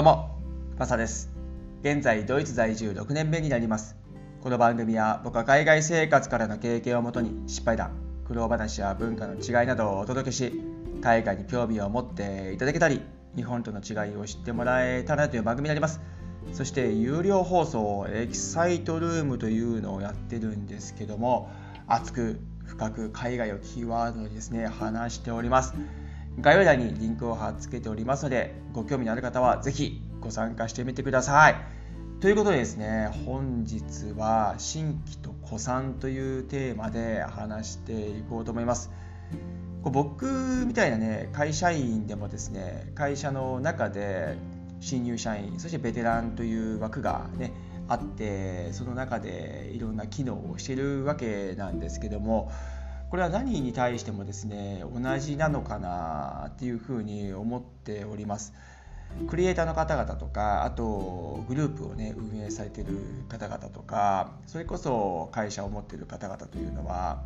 どうも、マサです。現在、ドイツ在住6年目になります。この番組は僕は海外生活からの経験をもとに失敗談、苦労話や文化の違いなどをお届けし、海外に興味を持っていただけたり、日本との違いを知ってもらえたらという番組になります。そして有料放送エキサイトルームというのをやってるんですけども熱く深く海外をキーワードにですね話しております。概要欄にリンクを貼っつけておりますのでご興味のある方は是非ご参加してみてください。ということでですね本日は新規と古参というテーマで話していこうと思います。僕みたいなね会社員でもですね会社の中で新入社員そしてベテランという枠がねあってその中でいろんな機能をしてるわけなんですけどもこれは何に対してもですね同じなのかなっていうふうに思っております。クリエイターの方々とかあとグループをね運営されてる方々とかそれこそ会社を持ってる方々というのは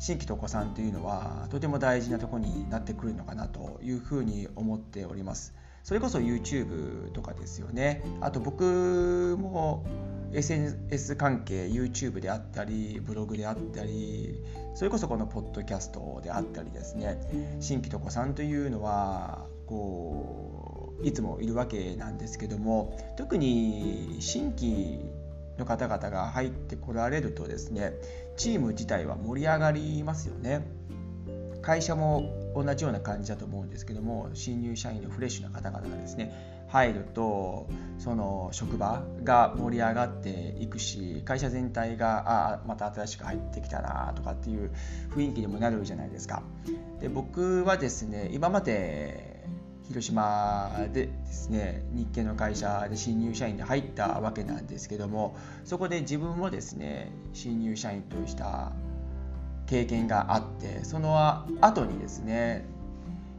新規とお子さんというのはとても大事なとこになってくるのかなというふうに思っております。それこそ YouTube とかですよね。あと僕も SNS 関係 YouTube であったりブログであったりそれこそこのポッドキャストであったりですね新規と子さんというのはこういつもいるわけなんですけども特に新規の方々が入ってこられるとですねチーム自体は盛り上がりますよね。会社も同じような感じだと思うんですけども新入社員のフレッシュな方々がですね入るとその職場が盛り上がっていくし会社全体があまた新しく入ってきたなとかっていう雰囲気にもなるじゃないですか。で僕はですね今まで広島でですね日系の会社で新入社員で入ったわけなんですけどもそこで自分もですね新入社員とした経験があってその後にですね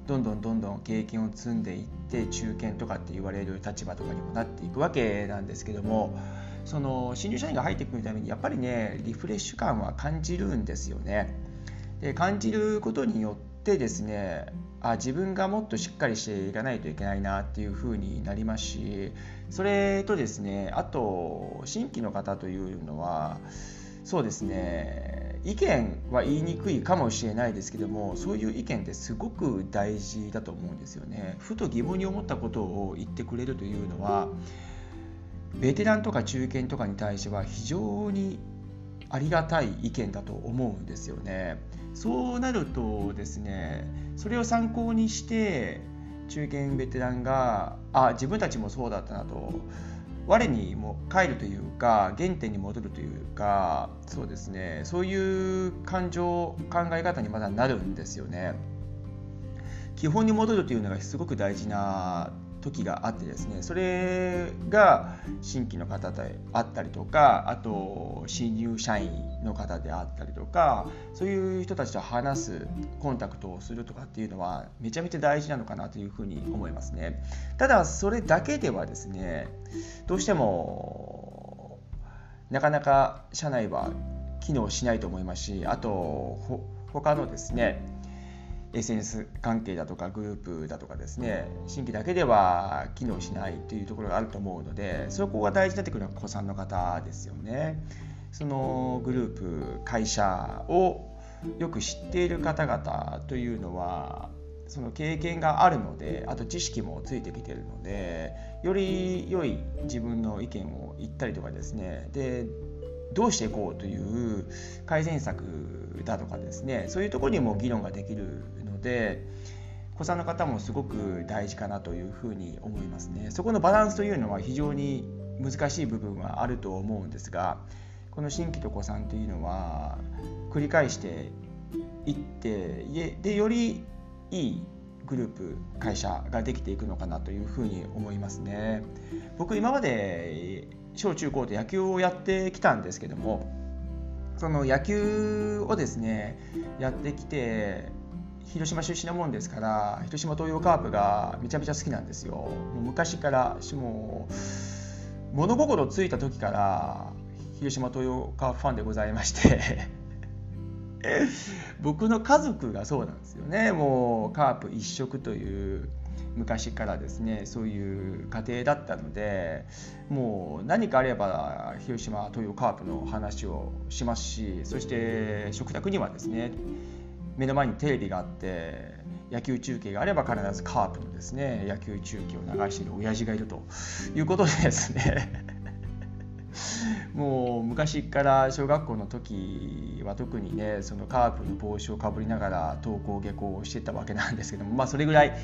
どんどんどんどん経験を積んでいって中堅とかって言われる立場とかにもなっていくわけなんですけどもその新入社員が入ってくるためにやっぱりねリフレッシュ感は感じるんですよね。で感じることによってですねあ自分がもっとしっかりしていかないといけないなっていうふうになりますしそれとですねあと新規の方というのはそうですね意見は言いにくいかもしれないですけどもそういう意見ってすごく大事だと思うんですよね。ふと疑問に思ったことを言ってくれるというのはベテランとか中堅とかに対しては非常にありがたい意見だと思うんですよね。そうなるとですねそれを参考にして中堅ベテランがあ自分たちもそうだったなと我にも帰るというか原点に戻るというかそうですねそういう感情考え方にまだなるんですよね。基本に戻るというのがすごく大事な時があってですねそれが新規の方であったりとかあと新入社員の方であったりとかそういう人たちと話すコンタクトをするとかっていうのはめちゃめちゃ大事なのかなというふうに思いますね。ただそれだけではですねどうしてもなかなか社内は機能しないと思いますしあと他のですね SNS 関係だとかグループだとかですね新規だけでは機能しないというところがあると思うのでそこが大事になってくるのは子さんの方ですよね。そのグループ会社をよく知っている方々というのはその経験があるのであと知識もついてきてるのでより良い自分の意見を言ったりとかですねでどうしていこうという改善策だとかですねそういうところにも議論ができるで子さんの方もすごく大事かなというふうに思いますね。そこのバランスというのは非常に難しい部分はあると思うんですがこの新規と子さんというのは繰り返していってでよりいいグループ会社ができていくのかなというふうに思いますね。僕今まで小中高と野球をやってきたんですけどもその野球をですねやってきて広島出身なもんですから広島東洋カープがめちゃめちゃ好きなんですよ。もう昔からも物心ついた時から広島東洋カープファンでございまして。僕の家族がそうなんですよね。もうカープ一色という昔からですねそういう家庭だったのでもう何かあれば広島東洋カープの話をしますしそして食卓にはですね目の前にテレビがあって野球中継があれば必ずカープのですね野球中継を流している親父がいるということでですね。もう昔から小学校の時は特にねそのカープの帽子をかぶりながら登校下校をしてたわけなんですけどもまあそれぐらい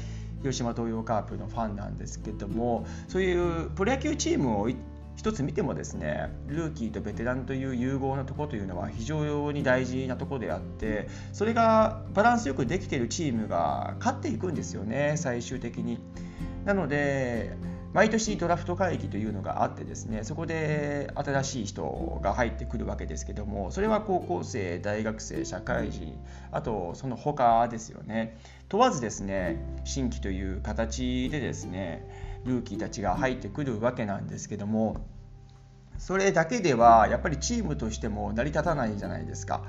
広島東洋カープのファンなんですけどもそういうプロ野球チームを一つ見てもですねルーキーとベテランという融合のところというのは非常に大事なところであってそれがバランスよくできているチームが勝っていくんですよね最終的に。なので毎年ドラフト会議というのがあってですねそこで新しい人が入ってくるわけですけどもそれは高校生大学生社会人あとその他ですよね問わずですね新規という形でですねルーキーたちが入ってくるわけなんですけどもそれだけではやっぱりチームとしても成り立たないじゃないですか。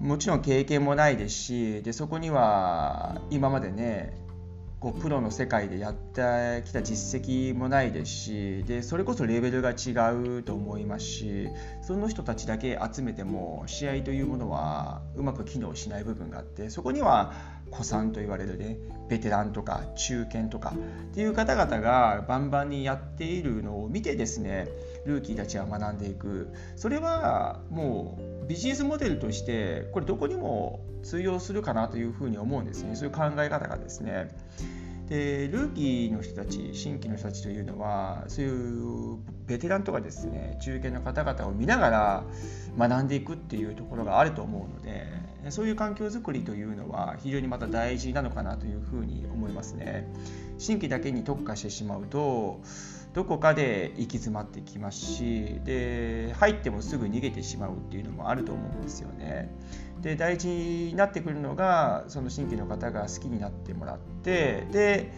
もちろん経験もないですしでそこには今までねこうプロの世界でやってきた実績もないですしでそれこそレベルが違うと思いますしその人たちだけ集めても試合というものはうまく機能しない部分があってそこには古参と言われるねベテランとか中堅とかっていう方々がバンバンにやっているのを見てですねルーキーたちは学んでいく。それはもうビジネスモデルとしてこれどこにも通用するかなというふうに思うんですねそういう考え方がですねでルーキーの人たち新規の人たちというのはそういうベテランとかですね中堅の方々を見ながら学んでいくっていうところがあると思うのでそういう環境づくりというのは非常にまた大事なのかなというふうに思いますね。新規だけに特化してしまうとどこかで行き詰まってきますしで入ってもすぐ逃げてしまうっていうのもあると思うんですよね。で大事になってくるのがその新規の方が好きになってもらってで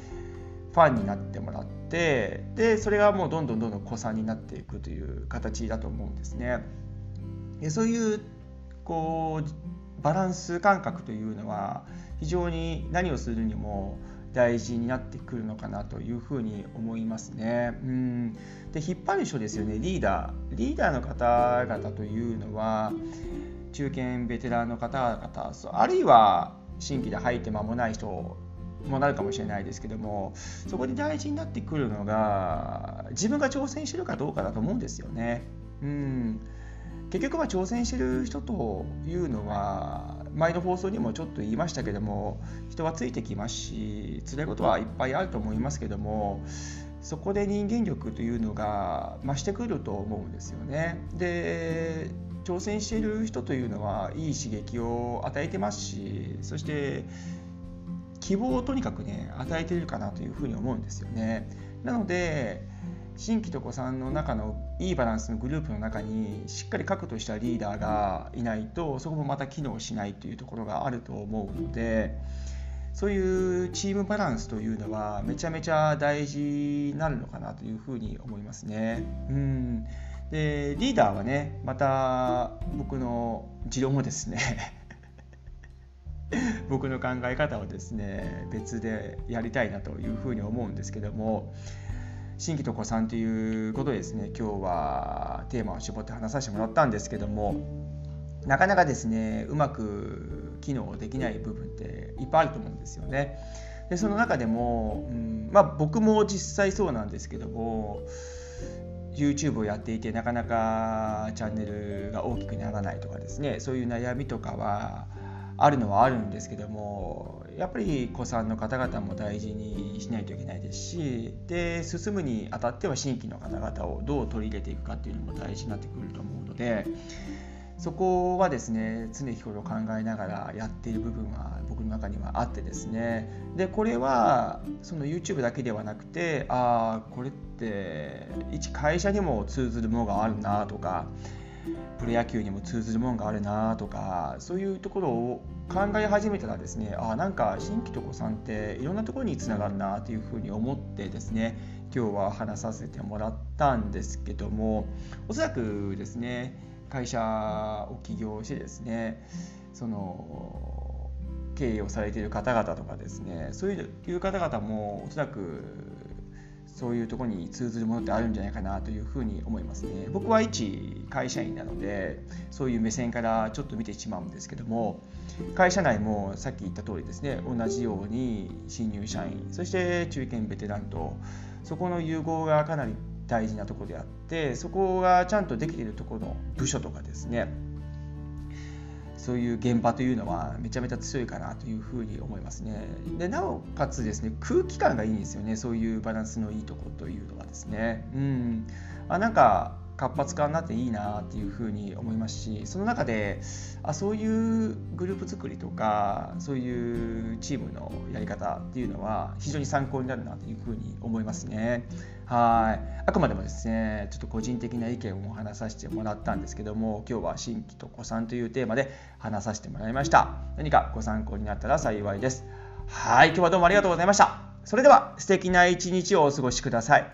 ファンになってもらってでそれがもうどんどんどんどん古参になっていくという形だと思うんですね。でそういうこうバランス感覚というのは非常に何をするにも大事になってくるのかなというふうに思いますね。うんで引っ張る人ですよねリーダー。リーダーの方々というのは中堅ベテランの方々あるいは新規で入って間もない人もなるかもしれないですけどもそこで大事になってくるのが自分が挑戦してるかどうかだと思うんですよね。うん結局は挑戦してる人というのは前の放送にもちょっと言いましたけども人はついてきますし辛いことはいっぱいあると思いますけどもそこで人間力というのが増してくると思うんですよね。で挑戦している人というのはいい刺激を与えてますしそして希望をとにかくね与えてるかなというふうに思うんですよね。なので新規と子さんの中のいいバランスのグループの中にしっかり核としたリーダーがいないとそこもまた機能しないというところがあると思うのでそういうチームバランスというのはめちゃめちゃ大事になるのかなというふうに思いますね。うんでリーダーはねまた僕の持論もですね 僕の考え方をですね別でやりたいなというふうに思うんですけども新規と子さんということでですね今日はテーマを絞って話させてもらったんですけどもなかなかですねうまく機能できない部分っていっぱいあると思うんですよね。でその中でも、うん、まあ僕も実際そうなんですけども YouTube をやっていてなかなかチャンネルが大きくならないとかですねそういう悩みとかはあるのはあるんですけどもやっぱり子さんの方々も大事にしないといけないですしで進むにあたっては新規の方々をどう取り入れていくかっていうのも大事になってくると思うのでそこはですね常日頃考えながらやっている部分は僕の中にはあってですね。でこれはその YouTube だけではなくてああこれって一会社にも通ずるものがあるなとかプロ野球にも通ずるものがあるなとかそういうところを考え始めたらですねあなんか新規と子さんっていろんなところにつながるなというふうに思ってですね今日は話させてもらったんですけどもおそらくですね会社を起業してですねその経営をされている方々とかですねそういう方々もおそらくそういうところに通ずるものってあるんじゃないかなというふうに思いますね。僕は一会社員なのでそういう目線からちょっと見てしまうんですけども会社内もさっき言った通りですね同じように新入社員そして中堅ベテランとそこの融合がかなり大事なとこであってそこがちゃんとできているところの部署とかですねそういう現場というのはめちゃめちゃ強いかなというふうに思いますね。でなおかつですね空気感がいいんですよねそういうバランスのいいとこというのはですね。うんあなんか活発化になっていいなっていうふうに思いますしその中であそういうグループ作りとかそういうチームのやり方っていうのは非常に参考になるなというふうに思いますね。はい。あくまでもですねちょっと個人的な意見を話させてもらったんですけども今日は新規と古参というテーマで話させてもらいました。何かご参考になったら幸いです。はい。今日はどうもありがとうございました。それでは素敵な一日をお過ごしください。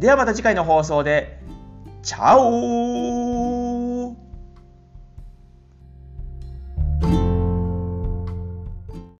ではまた次回の放送で。チャオ